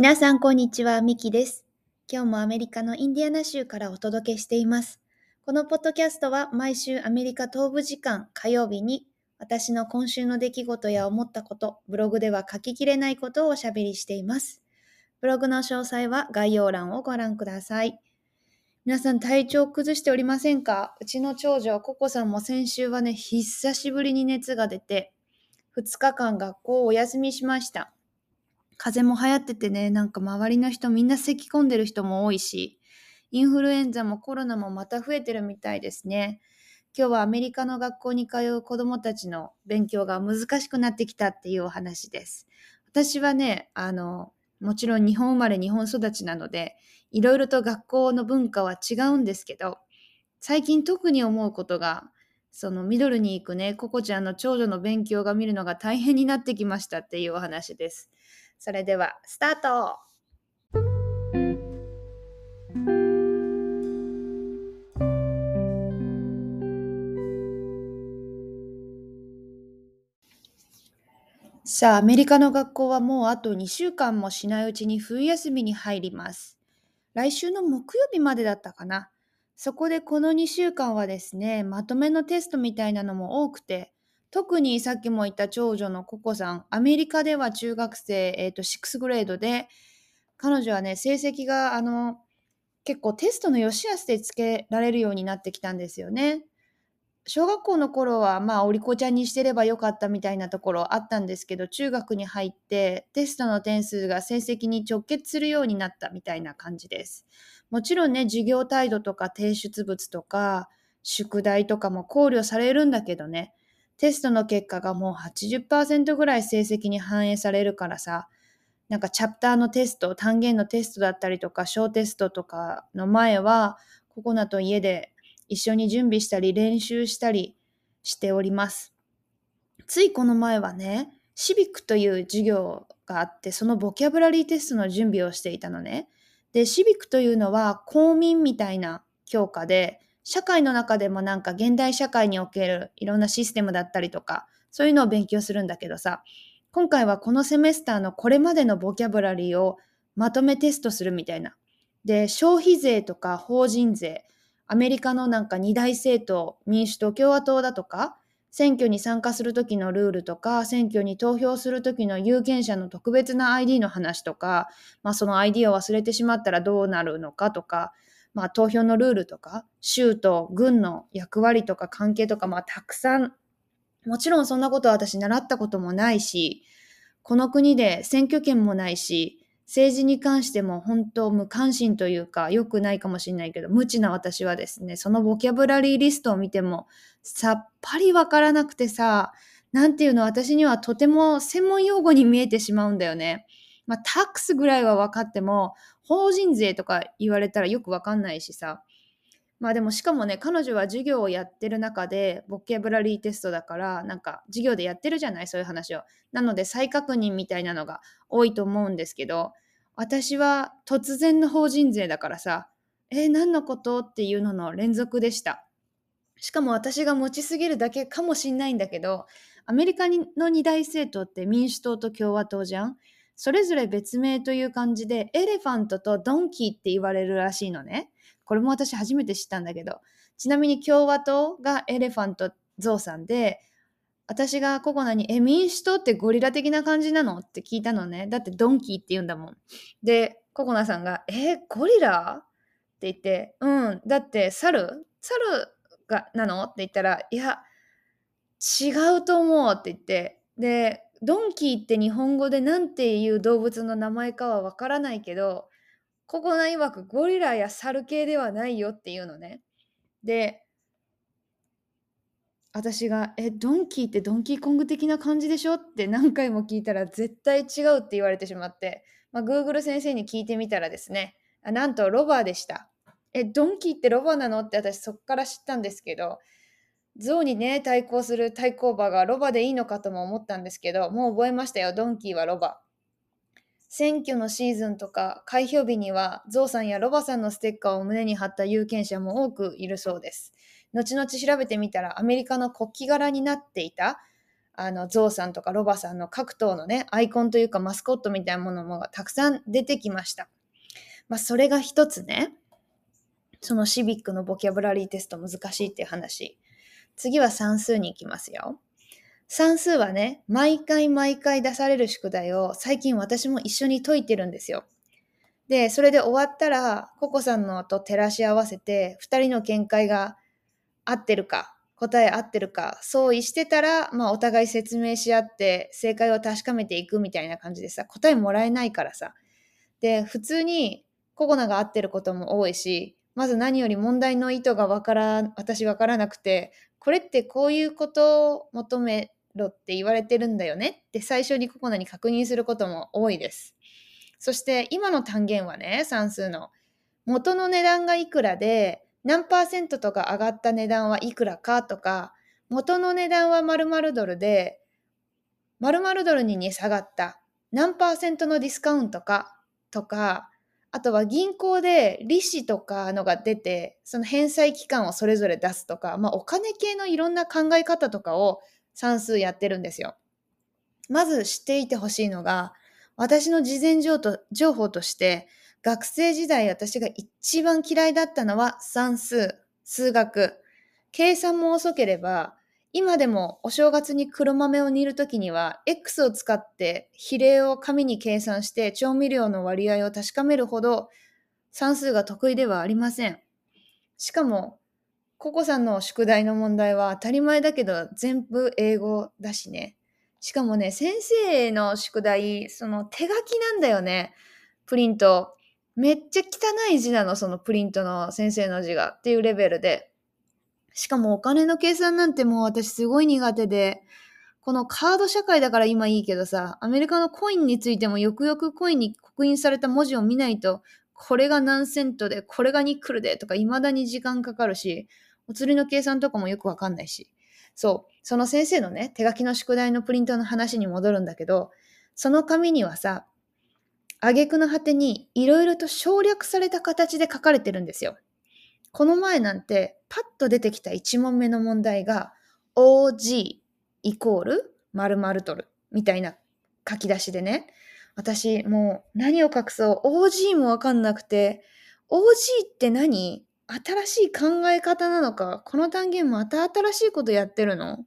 皆さん、こんにちは。ミキです。今日もアメリカのインディアナ州からお届けしています。このポッドキャストは毎週アメリカ東部時間火曜日に私の今週の出来事や思ったこと、ブログでは書ききれないことをおしゃべりしています。ブログの詳細は概要欄をご覧ください。皆さん体調崩しておりませんか？うちの長女ココさんも先週はね、久しぶりに熱が出て、2日間学校をお休みしました。風邪も流行っててね、なんか周りの人みんな咳き込んでる人も多いし、インフルエンザもコロナもまた増えてるみたいですね。今日はアメリカの学校に通う子供たちの勉強が難しくなってきたっていうお話です。私はね、あの、もちろん日本生まれ日本育ちなので、いろいろと学校の文化は違うんですけど、最近特に思うことが、そのミドルに行くね、ココちゃんの長女の勉強が見るのが大変になってきましたっていうお話です。それでは、スタートさあ、アメリカの学校はもうあと2週間もしないうちに冬休みに入ります。来週の木曜日までだったかな。そこでこの2週間はですね、まとめのテストみたいなのも多くて、特にさっきも言った長女のココさん、アメリカでは中学生、え、ー、と、6グレードで、彼女はね、成績が、あの、結構テストの良し悪しでつけられるようになってきたんですよね。小学校の頃は、まあ、お利口ちゃんにしてればよかったみたいなところあったんですけど、中学に入ってテストの点数が成績に直結するようになったみたいな感じです。もちろんね、授業態度とか提出物とか、宿題とかも考慮されるんだけどね、テストの結果がもう80%ぐらい成績に反映されるからさ、なんかチャプターのテスト、単元のテストだったりとか、小テストとかの前は、ココナと家で一緒に準備したり練習したりしております。ついこの前はね、シビックという授業があって、そのボキャブラリーテストの準備をしていたのね。で、シビックというのは公民みたいな教科で、社会の中でもなんか現代社会におけるいろんなシステムだったりとか、そういうのを勉強するんだけどさ、今回はこのセメスターのこれまでのボキャブラリーをまとめテストするみたいな。で、消費税とか法人税、アメリカのなんか二大政党、民主党、共和党だとか、選挙に参加するときのルールとか、選挙に投票するときの有権者の特別な ID の話とか、まあ、その ID を忘れてしまったらどうなるのかとか、まあ、投票のルールとか、州と軍の役割とか関係とか、まあ、たくさん、もちろんそんなことは私習ったこともないし、この国で選挙権もないし、政治に関しても本当無関心というか、良くないかもしれないけど、無知な私はですね、そのボキャブラリーリストを見ても、さっぱりわからなくてさ、なんていうの、私にはとても専門用語に見えてしまうんだよね。まあ、タックスぐらいは分かっても、法人税とか言われたらよく分かんないしさ。まあでもしかもね、彼女は授業をやってる中で、ボキャブラリーテストだから、なんか授業でやってるじゃない？そういう話を。なので再確認みたいなのが多いと思うんですけど、私は突然の法人税だからさ、えー、何のこと？っていうのの連続でした。しかも私が持ちすぎるだけかもしんないんだけど、アメリカの二大政党って民主党と共和党じゃん？それぞれ別名という感じで、エレファントとドンキーって言われるらしいのね。これも私初めて知ったんだけど。ちなみに共和党がエレファントゾウさんで、私がココナに、え、民主党ってゴリラ的な感じなのって聞いたのね。だってドンキーって言うんだもん。で、ココナさんが、え、ゴリラ？って言って、うん、だって猿？猿がなの？って言ったら、いや、違うと思うって言って、で、ドンキーって日本語で何ていう動物の名前かはわからないけど、ここな曰くゴリラや猿系ではないよっていうのね。で、私が、え、ドンキーってドンキーコング的な感じでしょ？って何回も聞いたら絶対違うって言われてしまって、まあ、Google 先生に聞いてみたらですね、あなんとロバーでした。え、ドンキーってロバーなの？って私そっから知ったんですけど、象にね、対抗する対抗馬がロバでいいのかとも思ったんですけど、もう覚えましたよ。ドンキーはロバ。選挙のシーズンとか開票日にはゾウさんやロバさんのステッカーを胸に貼った有権者も多くいるそうです。後々調べてみたらアメリカの国旗柄になっていたあの、ゾウさんとかロバさんの各党のね、アイコンというかマスコットみたいなものもたくさん出てきました。まあ、それが一つね。そのシビックのボキャブラリーテスト難しいっていう話。次は算数に行きますよ。算数はね、毎回毎回出される宿題を最近私も一緒に解いてるんですよ。で、それで終わったら、ココさんのと照らし合わせて、2人の見解が合ってるか、答え合ってるか、相違してたら、まあお互い説明し合って、正解を確かめていくみたいな感じでさ、答えもらえないからさ。で、普通にココナが合ってることも多いし、まず何より問題の意図がわから、私わからなくて、これってこういうことを求めろって言われてるんだよね？って最初にココナに確認することも多いです。そして今の単元はね、算数の。元の値段がいくらで何パーセントとか上がった値段はいくらかとか、元の値段は〇〇ドルで、〇〇ドルに下がった。何パーセントのディスカウントかとか、あとは銀行で利子とかのが出て、その返済期間をそれぞれ出すとか、まあお金系のいろんな考え方とかを算数やってるんですよ。まず知っていてほしいのが、私の事前情報として、学生時代私が一番嫌いだったのは算数、数学。計算も遅ければ、今でもお正月に黒豆を煮るときには、X を使って比例を紙に計算して調味料の割合を確かめるほど算数が得意ではありません。しかも、ココさんの宿題の問題は当たり前だけど全部英語だしね。しかもね、先生の宿題、その手書きなんだよね。プリント。めっちゃ汚い字なの、そのプリントの先生の字がっていうレベルで。しかもお金の計算なんてもう私すごい苦手で、このカード社会だから今いいけどさ、アメリカのコインについてもよくよくコインに刻印された文字を見ないと、これが何セントで、これがニックルでとか未だに時間かかるし、お釣りの計算とかもよくわかんないし。そう。その先生のね、手書きの宿題のプリントの話に戻るんだけど、その紙にはさ、挙句の果てにいろいろと省略された形で書かれてるんですよ。この前なんてパッと出てきた1問目の問題が OG イコール〇〇ドルみたいな書き出しでね、私もう何を隠そう？OG もわかんなくて。OG って何？新しい考え方なのか？この単元また新しいことやってるの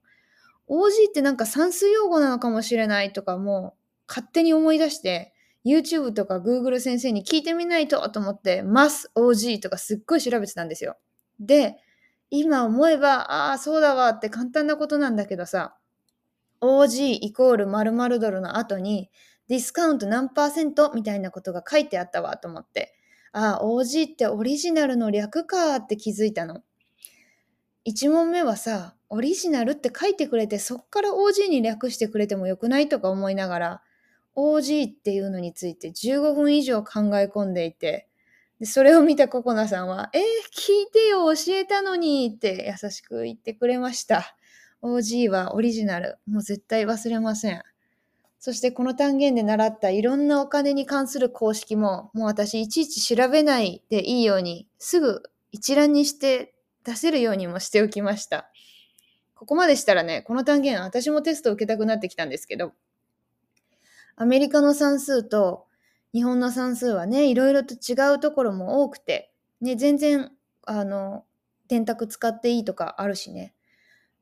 ?OG ってなんか算数用語なのかもしれないとかもう勝手に思い出して。YouTube とか Google 先生に聞いてみないとと思って、マス OG とかすっごい調べてたんですよ。で、今思えば、ああ、そうだわって簡単なことなんだけどさ、OG イコール〇〇ドルの後に、ディスカウント何パーセントみたいなことが書いてあったわと思って、ああ、OG ってオリジナルの略かって気づいたの。1問目はさ、オリジナルって書いてくれて、そっから OG に略してくれてもよくないとか思いながら、OG っていうのについて15分以上考え込んでいて、でそれを見たココナさんは、えー、聞いてよ、教えたのにって優しく言ってくれました。OG はオリジナル。もう絶対忘れません。そしてこの単元で習ったいろんなお金に関する公式も、もう私いちいち調べないでいいように、すぐ一覧にして出せるようにもしておきました。ここまでしたらね、この単元私もテスト受けたくなってきたんですけど、アメリカの算数と日本の算数はね、いろいろと違うところも多くて、ね、全然、あの、電卓使っていいとかあるしね。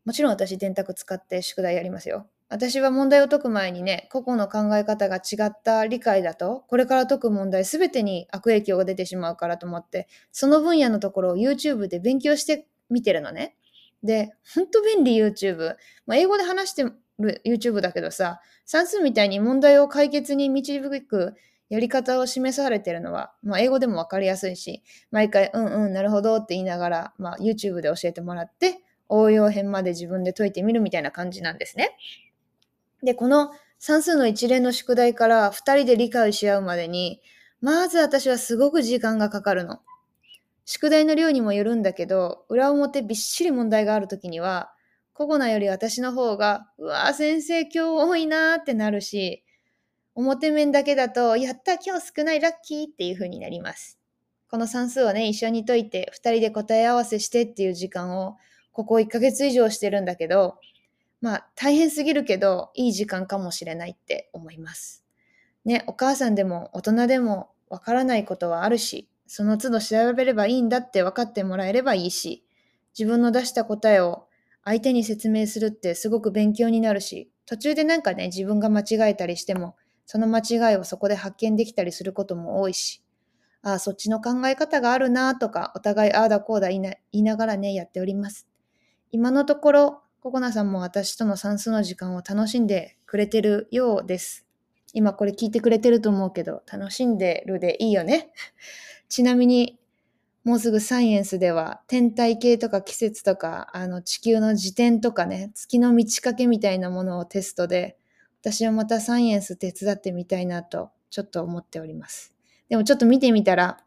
もちろん私電卓使って宿題やりますよ。私は問題を解く前にね、個々の考え方が違った理解だと、これから解く問題すべてに悪影響が出てしまうからと思って、その分野のところを YouTube で勉強してみてるのね。で、ほんと便利 YouTube。まあ、英語で話してる YouTube だけどさ、算数みたいに問題を解決に導くやり方を示されてるのは、まあ、英語でもわかりやすいし、毎回、うんうん、なるほどって言いながら、まあ、YouTube で教えてもらって、応用編まで自分で解いてみるみたいな感じなんですね。で、この算数の一連の宿題から2人で理解し合うまでに、まず私はすごく時間がかかるの。宿題の量にもよるんだけど、裏表びっしり問題があるときには、ココナより私の方が、うわぁ、先生今日多いなーってなるし、表面だけだと、やった今日少ないラッキーっていう風になります。この算数をね、一緒に解いて、二人で答え合わせしてっていう時間を、ここ1ヶ月以上してるんだけど、まあ大変すぎるけどいい時間かもしれないって思います。ね、お母さんでも大人でもわからないことはあるし、その都度調べればいいんだって分かってもらえればいいし、自分の出した答えを相手に説明するってすごく勉強になるし、途中でなんかね、自分が間違えたりしても、その間違いをそこで発見できたりすることも多いし、ああ、そっちの考え方があるなとか、お互いああだこうだ言いな言いながらね、やっております。今のところ、ココナさんも私との算数の時間を楽しんでくれてるようです。今これ聞いてくれてると思うけど、楽しんでるでいいよね。ちなみに、もうすぐサイエンスでは天体系とか季節とか、あの地球の自転とかね、月の満ち欠けみたいなものをテストで、私はまたサイエンス手伝ってみたいなと、ちょっと思っております。でもちょっと見てみたら、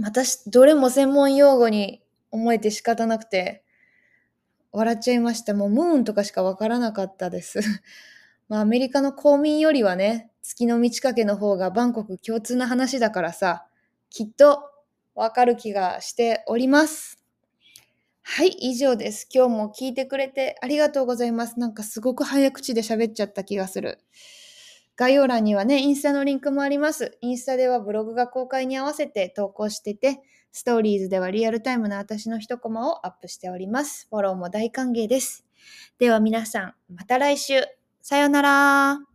私、どれも専門用語に思えて仕方なくて、笑っちゃいました。もうムーンとかしかわからなかったです。まあアメリカの公民よりはね、月の満ち欠けの方がバンコク共通な話だからさ、きっとわかる気がしております。はい、以上です。今日も聞いてくれてありがとうございます。なんかすごく早口で喋っちゃった気がする。概要欄にはね、インスタのリンクもあります。インスタではブログが公開に合わせて投稿してて、ストーリーズではリアルタイムな私の一コマをアップしております。フォローも大歓迎です。では皆さん、また来週。さようなら。